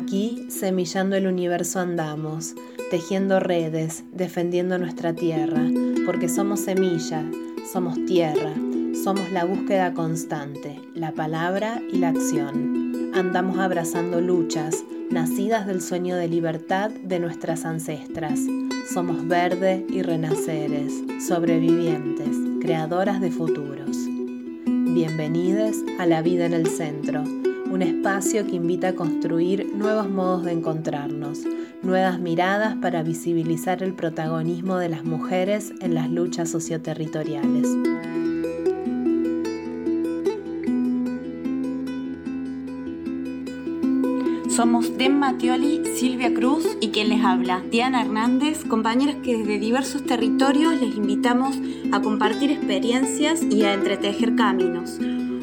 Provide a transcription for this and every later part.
Aquí, semillando el universo andamos, tejiendo redes, defendiendo nuestra tierra, porque somos semilla, somos tierra, somos la búsqueda constante, la palabra y la acción. Andamos abrazando luchas, nacidas del sueño de libertad de nuestras ancestras. Somos verde y renaceres, sobrevivientes, creadoras de futuros. Bienvenidos a La Vida en el Centro, un espacio que invita a construir nuevos modos de encontrarnos, nuevas miradas para visibilizar el protagonismo de las mujeres en las luchas socioterritoriales. Somos Den Matioli, Silvia Cruz y quien les habla, Diana Hernández, compañeras que desde diversos territorios les invitamos a compartir experiencias y a entretejer caminos.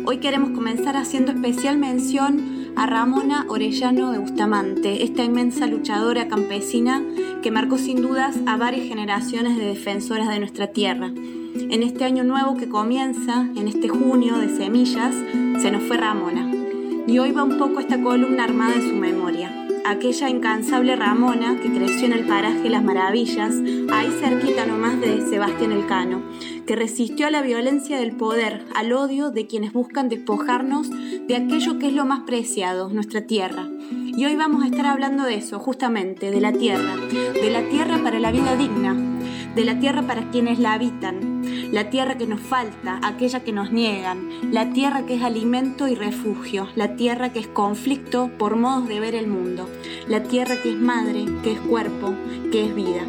Hoy queremos comenzar haciendo especial mención a Ramona Orellano de Bustamante, esta inmensa luchadora campesina que marcó sin dudas a varias generaciones de defensoras de nuestra tierra. En este año nuevo que comienza, en este junio de semillas, se nos fue Ramona. Y hoy va un poco esta columna armada en su memoria. Aquella incansable Ramona que creció en el paraje Las Maravillas, ahí cerquita nomás de Sebastián Elcano, que resistió a la violencia del poder, al odio de quienes buscan despojarnos de aquello que es lo más preciado, nuestra tierra. Y hoy vamos a estar hablando de eso, justamente, de la tierra, de la tierra para la vida digna, de la tierra para quienes la habitan, la tierra que nos falta, aquella que nos niegan, la tierra que es alimento y refugio, la tierra que es conflicto por modos de ver el mundo, la tierra que es madre, que es cuerpo, que es vida,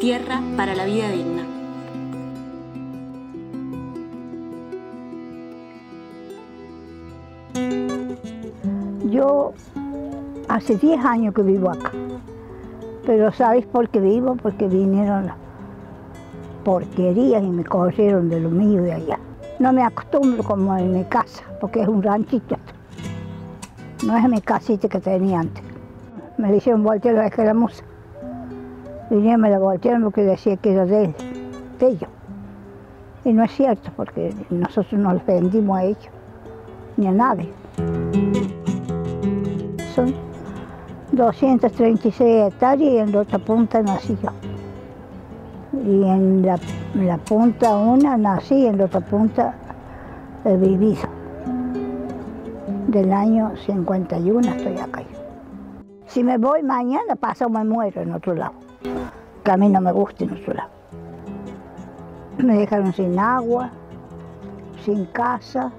tierra para la vida digna. Yo hace 10 años que vivo acá, pero ¿sabéis por qué vivo? Porque vinieron porquerías y me cogieron de lo mío de allá. No me acostumbro como en mi casa, porque es un ranchito. No es mi casita que tenía antes. Me le hicieron voltear la escaramuza. Vinieron me la voltearon porque decía que era de, de ellos. Y no es cierto, porque nosotros no les vendimos a ellos, ni a nadie. Son 236 hectáreas y en la otra punta nací yo y en la, punta una nací, en la otra punta he vivido. Del año 51 estoy acá. Si me voy mañana, paso me muero en otro lado. Que a mí no me gusta en otro lado. Me dejaron sin agua, sin casa,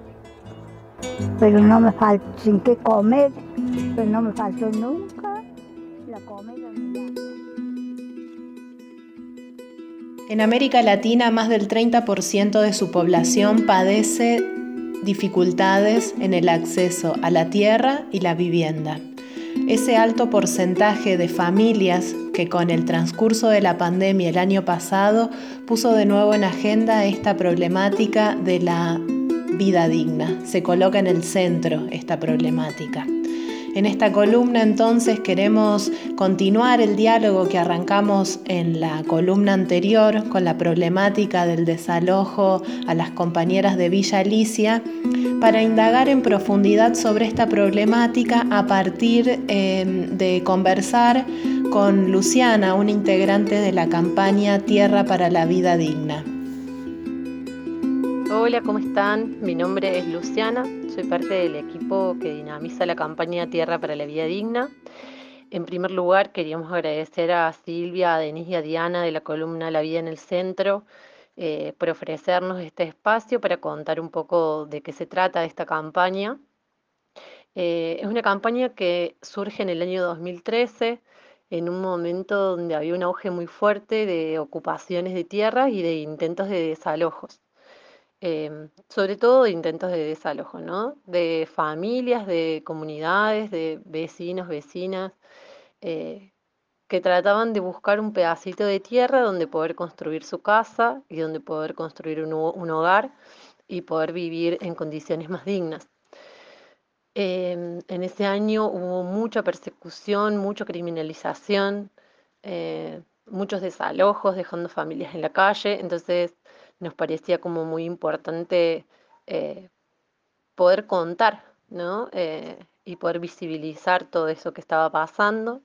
pero no me falta, sin qué comer, no me faltó nunca la comida. En América Latina, más del 30% de su población padece dificultades en el acceso a la tierra y la vivienda. Ese alto porcentaje de familias que con el transcurso de la pandemia el año pasado puso de nuevo en agenda esta problemática de la vida digna. Se coloca en el centro esta problemática. En esta columna entonces queremos continuar el diálogo que arrancamos en la columna anterior con la problemática del desalojo a las compañeras de Villa Alicia para indagar en profundidad sobre esta problemática a partir em, de conversar con Luciana, una integrante de la campaña Tierra para la Vida Digna. Hola, ¿cómo están? Mi nombre es Luciana, soy parte del equipo que dinamiza la campaña Tierra para la Vida Digna. En primer lugar, queríamos agradecer a Silvia, a Denise y a Diana de la columna La Vida en el Centro eh, por ofrecernos este espacio para contar un poco de qué se trata esta campaña. Eh, es una campaña que surge en el año 2013, en un momento donde había un auge muy fuerte de ocupaciones de tierras y de intentos de desalojos. Em, sobre todo de intentos de desalojo, ¿no? De familias, de comunidades, de vecinos, vecinas, eh, que trataban de buscar un pedacito de tierra donde poder construir su casa y donde poder construir un, hogar y poder vivir en condiciones más dignas. Em, en ese año hubo mucha persecución, mucha criminalización, eh, muchos desalojos, dejando familias en la calle, entonces nos parecía como muy importante eh, poder contar ¿no? Eh, y poder visibilizar todo eso que estaba pasando.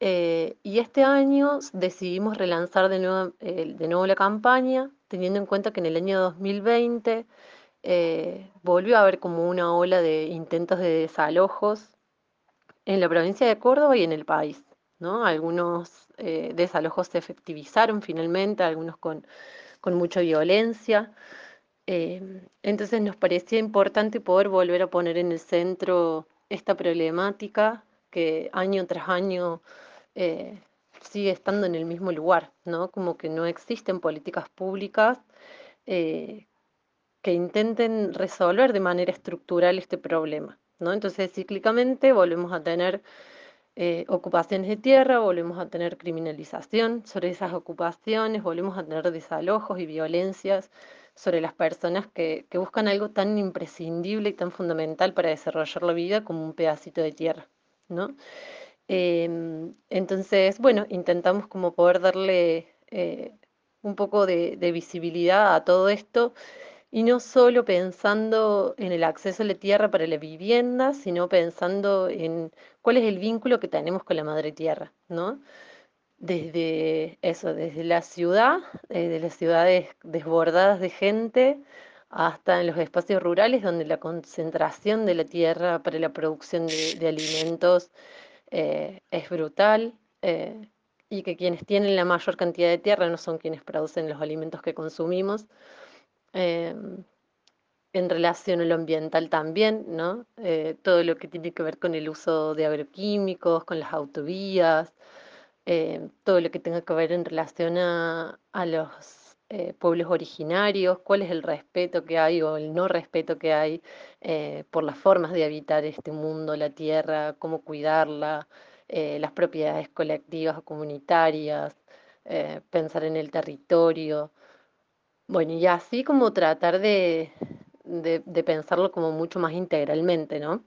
Eh, y este año decidimos relanzar de nuevo, de nuevo la campaña, teniendo en cuenta que en el año 2020 eh, volvió a haber como una ola de intentos de desalojos en la provincia de Córdoba y en el país. ¿no? Algunos desalojos se efectivizaron finalmente, algunos con, con mucha violencia. entonces nos parecía importante poder volver a poner en el centro esta problemática que año tras año eh, sigue estando en el mismo lugar, ¿no? Como que no existen políticas públicas eh, que intenten resolver de manera estructural este problema, ¿no? Entonces, cíclicamente volvemos a tener eh, ocupaciones de tierra, volvemos a tener criminalización sobre esas ocupaciones, volvemos a tener desalojos y violencias sobre las personas que, que buscan algo tan imprescindible y tan fundamental para desarrollar la vida como un pedacito de tierra, ¿no? Em, entonces, bueno, intentamos como poder darle eh, un poco de, visibilidad a todo esto y no solo pensando en el acceso a la tierra para la vivienda, sino pensando en cuál es el vínculo que tenemos con la madre tierra, ¿no? Desde eso, desde la ciudad, desde las ciudades desbordadas de gente, hasta en los espacios rurales donde la concentración de la tierra para la producción de alimentos eh, es brutal eh, y que quienes tienen la mayor cantidad de tierra no son quienes producen los alimentos que consumimos. Eh, en relación a lo ambiental también, ¿no? todo lo que tiene que ver con el uso de agroquímicos, con las autovías, todo lo que tenga que ver en relación a, los eh, pueblos originarios, cuál es el respeto que hay o el no respeto que hay eh, por las formas de habitar este mundo, la tierra, cómo cuidarla, eh, las propiedades colectivas o comunitarias, pensar en el territorio. Bueno, y así como tratar de, de pensarlo como mucho más integralmente, ¿no?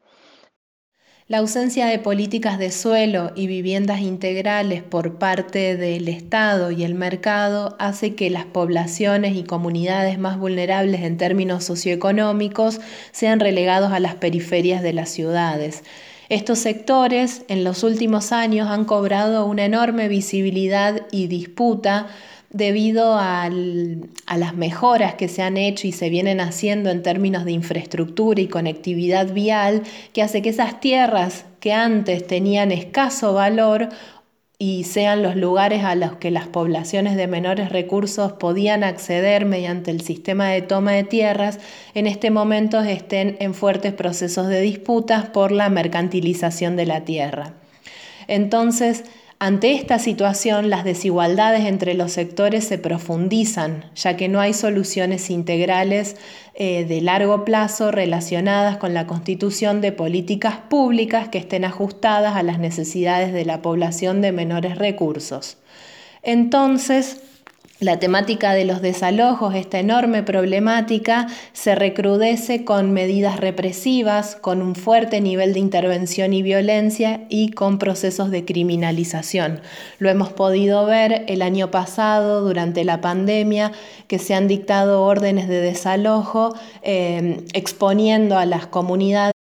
La ausencia de políticas de suelo y viviendas integrales por parte del Estado y el mercado hace que las poblaciones y comunidades más vulnerables en términos socioeconómicos sean relegados a las periferias de las ciudades. Estos sectores en los últimos años han cobrado una enorme visibilidad y disputa debido a las mejoras que se han hecho y se vienen haciendo en términos de infraestructura y conectividad vial, que hace que esas tierras que antes tenían escaso valor y sean los lugares a los que las poblaciones de menores recursos podían acceder mediante el sistema de toma de tierras, en este momento estén en fuertes procesos de disputas por la mercantilización de la tierra. Entonces, ante esta situación, las desigualdades entre los sectores se profundizan, ya que no hay soluciones integrales eh, de largo plazo relacionadas con la constitución de políticas públicas que estén ajustadas a las necesidades de la población de menores recursos. Entonces, la temática de los desalojos, esta enorme problemática, se recrudece con medidas represivas, con un fuerte nivel de intervención y violencia y con procesos de criminalización. Lo hemos podido ver el año pasado durante la pandemia, que se han dictado órdenes de desalojo eh, exponiendo a las comunidades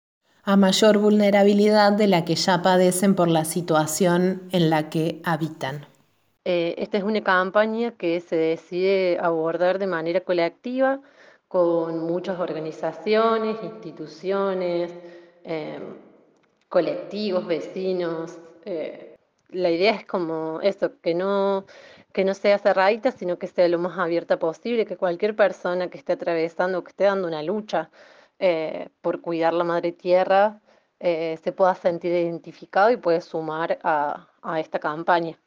a mayor vulnerabilidad de la que ya padecen por la situación en la que habitan. Eh, esta es una campaña que se decide abordar de manera colectiva con muchas organizaciones, instituciones, em, colectivos, vecinos. Eh, la idea es como eso, que no, que no sea cerradita, sino que sea lo más abierta posible, que cualquier persona que esté atravesando, que esté dando una lucha eh, por cuidar la madre tierra, se pueda sentir identificado y puede sumar a esta campaña.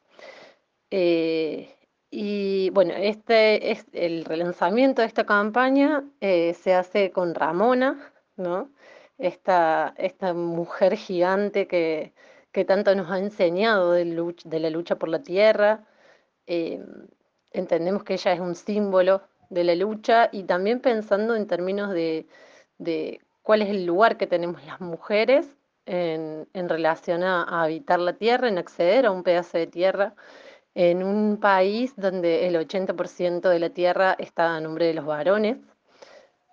Eh, y bueno, este es el relanzamiento de esta campaña eh, se hace con Ramona, ¿no? Esta, esta mujer gigante que, que, tanto nos ha enseñado de, la lucha por la tierra. Eh, entendemos que ella es un símbolo de la lucha y también pensando en términos de, de cuál es el lugar que tenemos las mujeres en, en relación a, a, habitar la tierra, en acceder a un pedazo de tierra en un país donde el 80% de la tierra está a nombre de los varones.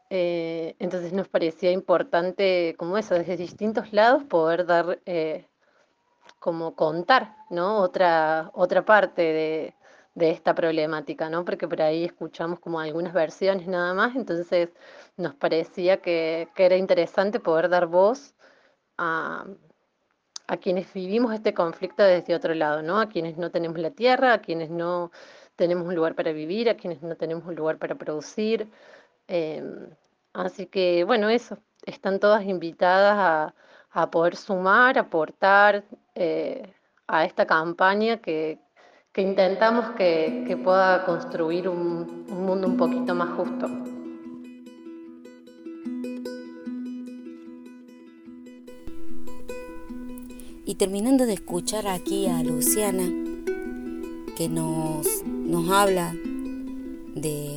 Eh, entonces nos parecía importante, como eso, desde distintos lados poder dar, eh, como contar, ¿no? Otra, otra parte de, esta problemática, ¿no? Porque por ahí escuchamos como algunas versiones nada más, entonces nos parecía que, que era interesante poder dar voz a, a quienes vivimos este conflicto desde otro lado, ¿no? A quienes no tenemos la tierra, a quienes no tenemos un lugar para vivir, a quienes no tenemos un lugar para producir. Em, así que, bueno, eso, están todas invitadas a, poder sumar, aportar eh, a esta campaña que, intentamos que, pueda construir un mundo un poquito más justo. Y terminando de escuchar aquí a Luciana, que nos, nos habla de,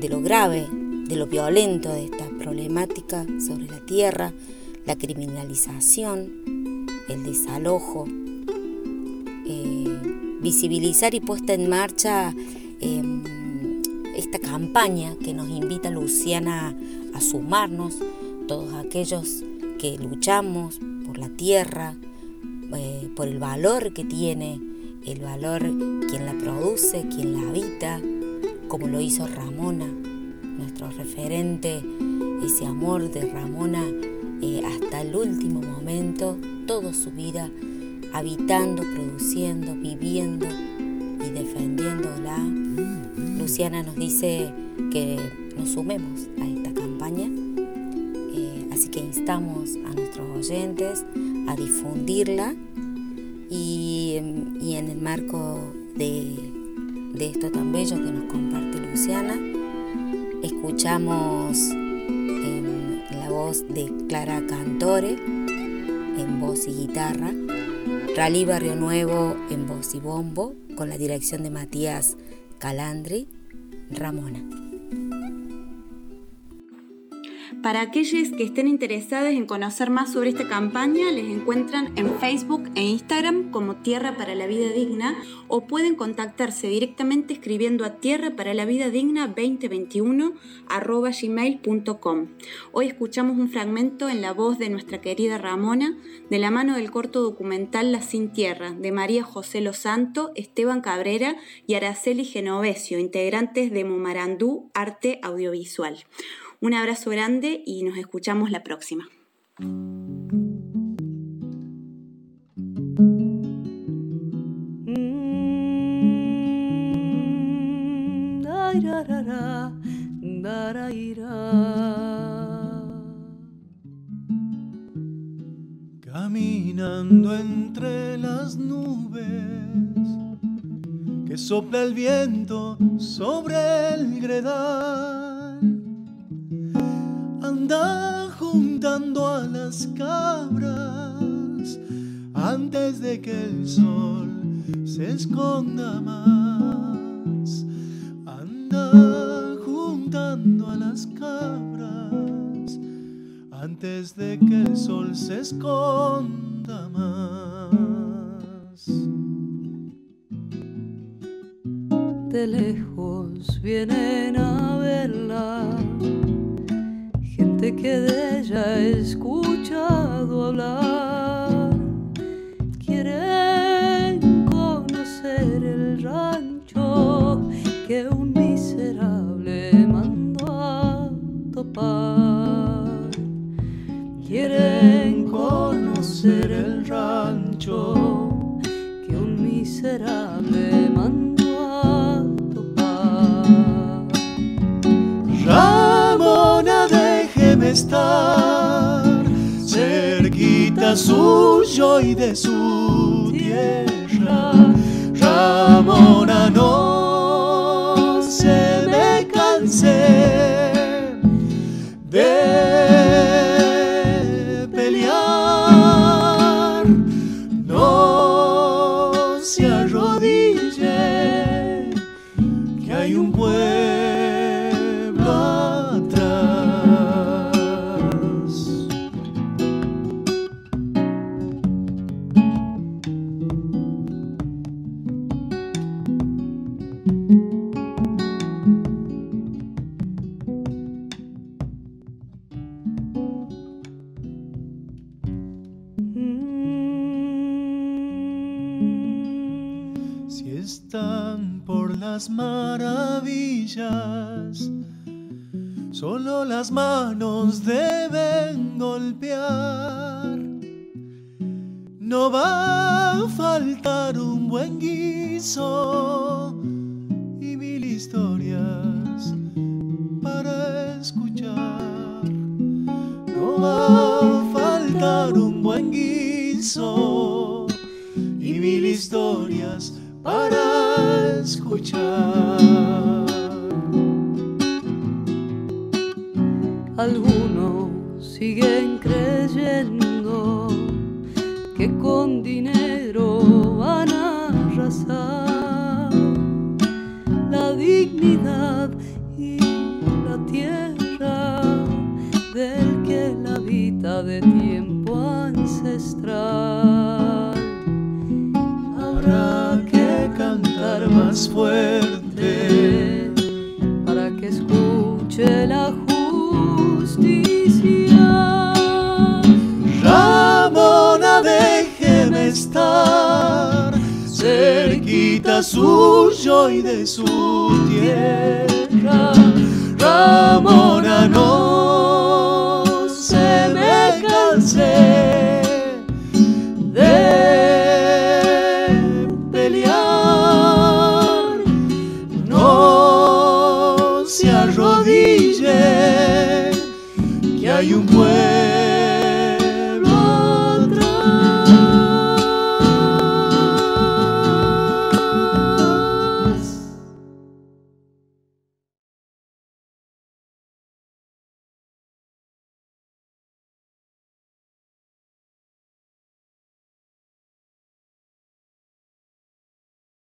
de lo grave, de lo violento de esta problemática sobre la tierra, la criminalización, el desalojo, eh, visibilizar y puesta en marcha em, esta campaña que nos invita Luciana a sumarnos, todos aquellos que luchamos por la tierra, eh, por el valor que tiene, el valor quien la produce, quien la habita, como lo hizo Ramona, nuestro referente, ese amor de Ramona eh, hasta el último momento, toda su vida habitando, produciendo, viviendo y defendiéndola. Luciana nos dice que nos sumemos a eh, que instamos a nuestros oyentes a difundirla y, en el marco de, esto tan bello que nos comparte Luciana, escuchamos la voz de Clara Cantore en voz y guitarra, Rally Barrio Nuevo en voz y bombo, con la dirección de Matías Calandri, Ramona. Para aquellos que estén interesados en conocer más sobre esta campaña, les encuentran en Facebook e Instagram como Tierra para la Vida Digna o pueden contactarse directamente escribiendo a tierra para la vida digna 2021 gmail.com. Hoy escuchamos un fragmento en la voz de nuestra querida Ramona de la mano del corto documental La Sin Tierra de María José Losanto, Esteban Cabrera y Araceli Genovesio, integrantes de Momarandú Arte Audiovisual. Un abrazo grande y nos escuchamos la próxima. Caminando entre las nubes que sopla el viento sobre el gredal de que el sol se esconda más. Anda juntando a las cabras antes de que el sol se esconda más. De lejos vienen suyo y de su tierra. Ramona, no las maravillas. Solo las manos deben golpear. No va a faltar un buen guiso y mil historias para escuchar. No va a faltar un buen guiso y mil historias para escuchar. Algunos siguen creyendo que con dinero van a arrasar la dignidad y la tierra del que la habita de tiempo ancestral. Más fuerte para que escuche la justicia. Ramona, déjeme estar cerquita suyo y de su tierra. Ramona, no No se